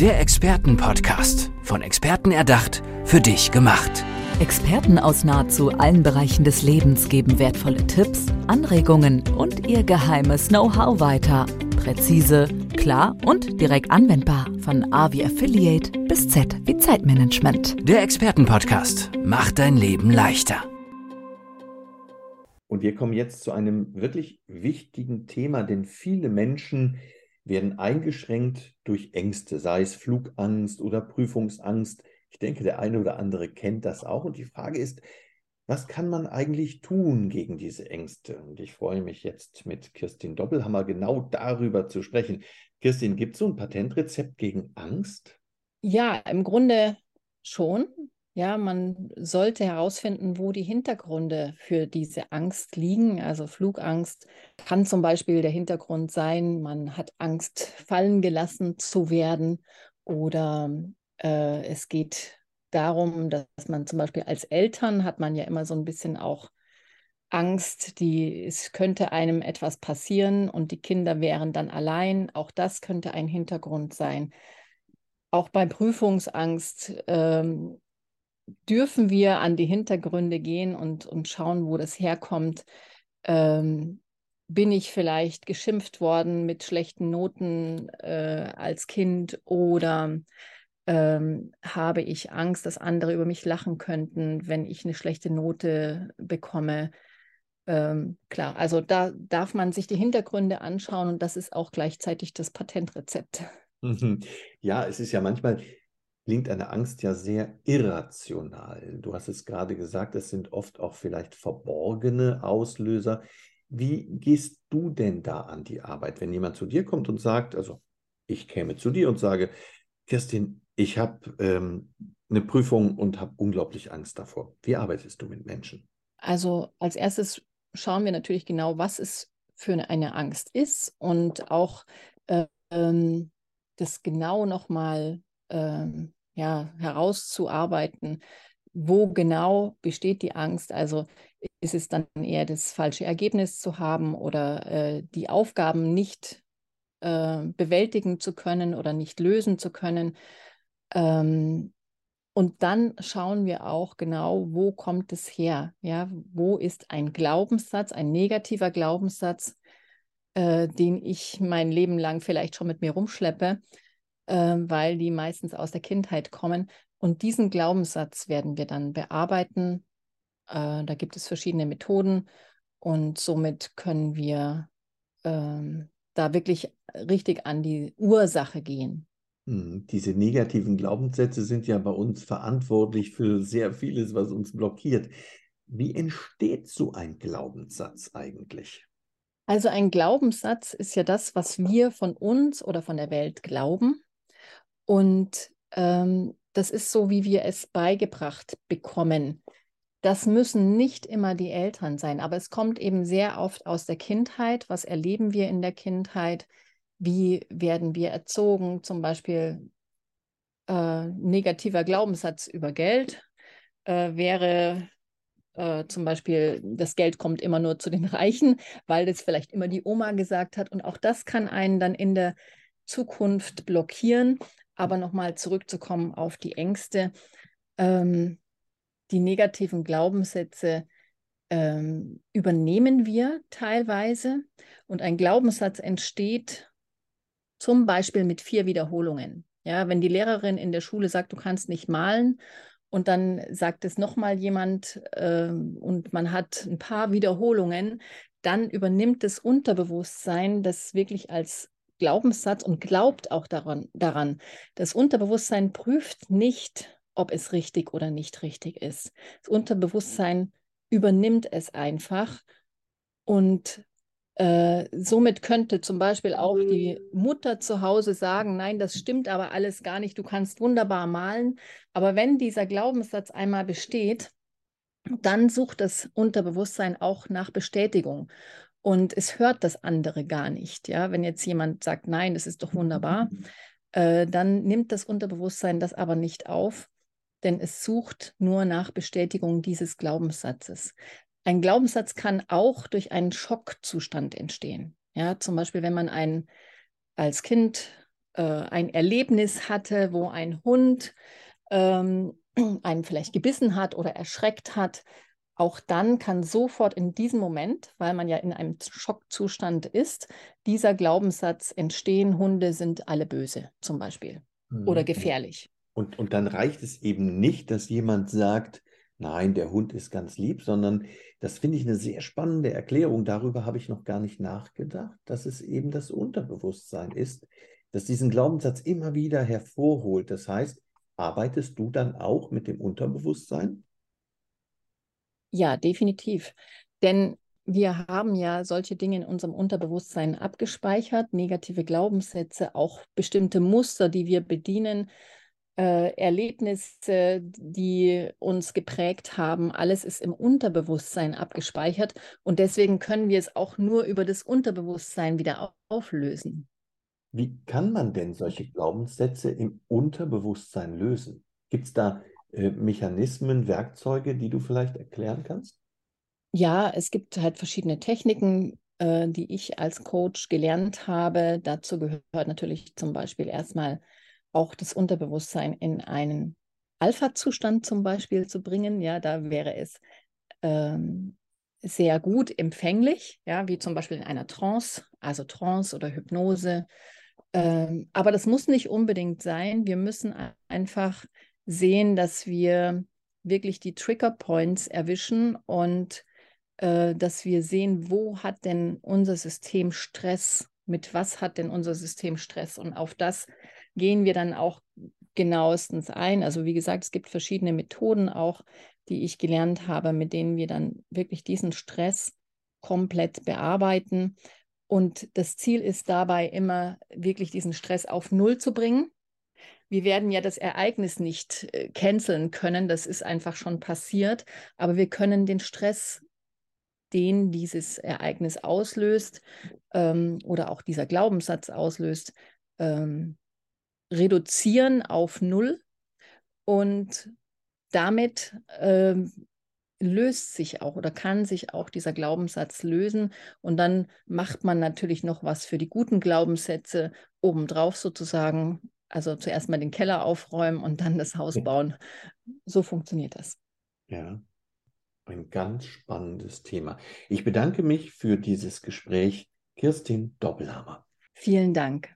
Der Expertenpodcast. Von Experten erdacht, für dich gemacht. Experten aus nahezu allen Bereichen des Lebens geben wertvolle Tipps, Anregungen und ihr geheimes Know-how weiter. Präzise, klar und direkt anwendbar. Von A wie Affiliate bis Z wie Zeitmanagement. Der Expertenpodcast macht dein Leben leichter. Und wir kommen jetzt zu einem wirklich wichtigen Thema, denn viele Menschen werden eingeschränkt durch Ängste, sei es Flugangst oder Prüfungsangst. Ich denke, der eine oder andere kennt das auch. Und die Frage ist, was kann man eigentlich tun gegen diese Ängste? Und ich freue mich jetzt mit Kirstin Doppelhammer genau darüber zu sprechen. Kirstin, gibt es so ein Patentrezept gegen Angst? Ja, im Grunde schon. Ja, man sollte herausfinden, wo die Hintergründe für diese Angst liegen. Also Flugangst kann zum Beispiel der Hintergrund sein, man hat Angst, fallen gelassen zu werden oder äh, es geht darum, dass man zum Beispiel als Eltern hat man ja immer so ein bisschen auch Angst, die, es könnte einem etwas passieren und die Kinder wären dann allein. Auch das könnte ein Hintergrund sein. Auch bei Prüfungsangst ähm, dürfen wir an die Hintergründe gehen und, und schauen, wo das herkommt. Ähm, bin ich vielleicht geschimpft worden mit schlechten Noten äh, als Kind oder ähm, habe ich Angst, dass andere über mich lachen könnten, wenn ich eine schlechte Note bekomme? Ähm, klar, also da darf man sich die Hintergründe anschauen und das ist auch gleichzeitig das Patentrezept. Mhm. Ja, es ist ja manchmal, klingt eine Angst ja sehr irrational. Du hast es gerade gesagt, es sind oft auch vielleicht verborgene Auslöser. Wie gehst du denn da an die Arbeit, wenn jemand zu dir kommt und sagt, also ich käme zu dir und sage, Kirstin, ich habe ähm, eine Prüfung und habe unglaublich Angst davor. Wie arbeitest du mit Menschen? Also als erstes schauen wir natürlich genau, was es für eine Angst ist und auch ähm, das genau nochmal ähm, ja, herauszuarbeiten, wo genau besteht die Angst. Also ist es dann eher das falsche Ergebnis zu haben oder äh, die Aufgaben nicht äh, bewältigen zu können oder nicht lösen zu können. Ähm, und dann schauen wir auch genau, wo kommt es her? Ja, wo ist ein Glaubenssatz, ein negativer Glaubenssatz, äh, den ich mein Leben lang vielleicht schon mit mir rumschleppe weil die meistens aus der Kindheit kommen. Und diesen Glaubenssatz werden wir dann bearbeiten. Äh, da gibt es verschiedene Methoden und somit können wir ähm, da wirklich richtig an die Ursache gehen. Hm, diese negativen Glaubenssätze sind ja bei uns verantwortlich für sehr vieles, was uns blockiert. Wie entsteht so ein Glaubenssatz eigentlich? Also ein Glaubenssatz ist ja das, was wir von uns oder von der Welt glauben. Und ähm, das ist so, wie wir es beigebracht bekommen. Das müssen nicht immer die Eltern sein, aber es kommt eben sehr oft aus der Kindheit. Was erleben wir in der Kindheit? Wie werden wir erzogen? Zum Beispiel äh, negativer Glaubenssatz über Geld äh, wäre äh, zum Beispiel, das Geld kommt immer nur zu den Reichen, weil das vielleicht immer die Oma gesagt hat. Und auch das kann einen dann in der Zukunft blockieren. Aber nochmal zurückzukommen auf die Ängste, ähm, die negativen Glaubenssätze ähm, übernehmen wir teilweise und ein Glaubenssatz entsteht zum Beispiel mit vier Wiederholungen. Ja, wenn die Lehrerin in der Schule sagt, du kannst nicht malen und dann sagt es nochmal jemand äh, und man hat ein paar Wiederholungen, dann übernimmt das Unterbewusstsein das wirklich als Glaubenssatz und glaubt auch daran, daran. Das Unterbewusstsein prüft nicht, ob es richtig oder nicht richtig ist. Das Unterbewusstsein übernimmt es einfach und äh, somit könnte zum Beispiel auch die Mutter zu Hause sagen, nein, das stimmt aber alles gar nicht, du kannst wunderbar malen. Aber wenn dieser Glaubenssatz einmal besteht, dann sucht das Unterbewusstsein auch nach Bestätigung und es hört das andere gar nicht. Ja, wenn jetzt jemand sagt, nein, das ist doch wunderbar, äh, dann nimmt das Unterbewusstsein das aber nicht auf, denn es sucht nur nach Bestätigung dieses Glaubenssatzes. Ein Glaubenssatz kann auch durch einen Schockzustand entstehen. Ja, zum Beispiel, wenn man ein, als Kind äh, äh, ein Erlebnis hatte, wo ein Hund ähm, einen vielleicht gebissen hat oder erschreckt hat, auch dann kann sofort in diesem Moment, weil man ja in einem Schockzustand ist, dieser Glaubenssatz entstehen, Hunde sind alle böse zum Beispiel mhm. oder gefährlich. Und, und dann reicht es eben nicht, dass jemand sagt, nein, der Hund ist ganz lieb, sondern das finde ich eine sehr spannende Erklärung. Darüber habe ich noch gar nicht nachgedacht, dass es eben das Unterbewusstsein ist, das diesen Glaubenssatz immer wieder hervorholt. Das heißt, arbeitest du dann auch mit dem Unterbewusstsein? Ja, definitiv. Denn wir haben ja solche Dinge in unserem Unterbewusstsein abgespeichert, negative Glaubenssätze, auch bestimmte Muster, die wir bedienen, äh, Erlebnisse, die uns geprägt haben. Alles ist im Unterbewusstsein abgespeichert und deswegen können wir es auch nur über das Unterbewusstsein wieder auflösen. Wie kann man denn solche Glaubenssätze im Unterbewusstsein lösen? Gibt es da Mechanismen, Werkzeuge, die du vielleicht erklären kannst? Ja, es gibt halt verschiedene Techniken, äh, die ich als Coach gelernt habe. Dazu gehört natürlich zum Beispiel erstmal auch das Unterbewusstsein in einen Alpha-Zustand zum Beispiel zu bringen. Ja, da wäre es ähm, sehr gut empfänglich, ja, wie zum Beispiel in einer Trance, also Trance oder Hypnose. Ähm, aber das muss nicht unbedingt sein. Wir müssen einfach sehen, dass wir wirklich die Trigger Points erwischen und äh, dass wir sehen, wo hat denn unser System Stress, mit was hat denn unser System Stress und auf das gehen wir dann auch genauestens ein. Also wie gesagt, es gibt verschiedene Methoden auch, die ich gelernt habe, mit denen wir dann wirklich diesen Stress komplett bearbeiten. Und das Ziel ist dabei immer wirklich diesen Stress auf Null zu bringen wir werden ja das Ereignis nicht äh, canceln können, das ist einfach schon passiert, aber wir können den Stress, den dieses Ereignis auslöst ähm, oder auch dieser Glaubenssatz auslöst, ähm, reduzieren auf Null und damit ähm, löst sich auch oder kann sich auch dieser Glaubenssatz lösen. Und dann macht man natürlich noch was für die guten Glaubenssätze obendrauf sozusagen. Also zuerst mal den Keller aufräumen und dann das Haus bauen. So funktioniert das. Ja, ein ganz spannendes Thema. Ich bedanke mich für dieses Gespräch, Kirstin Doppelhammer. Vielen Dank.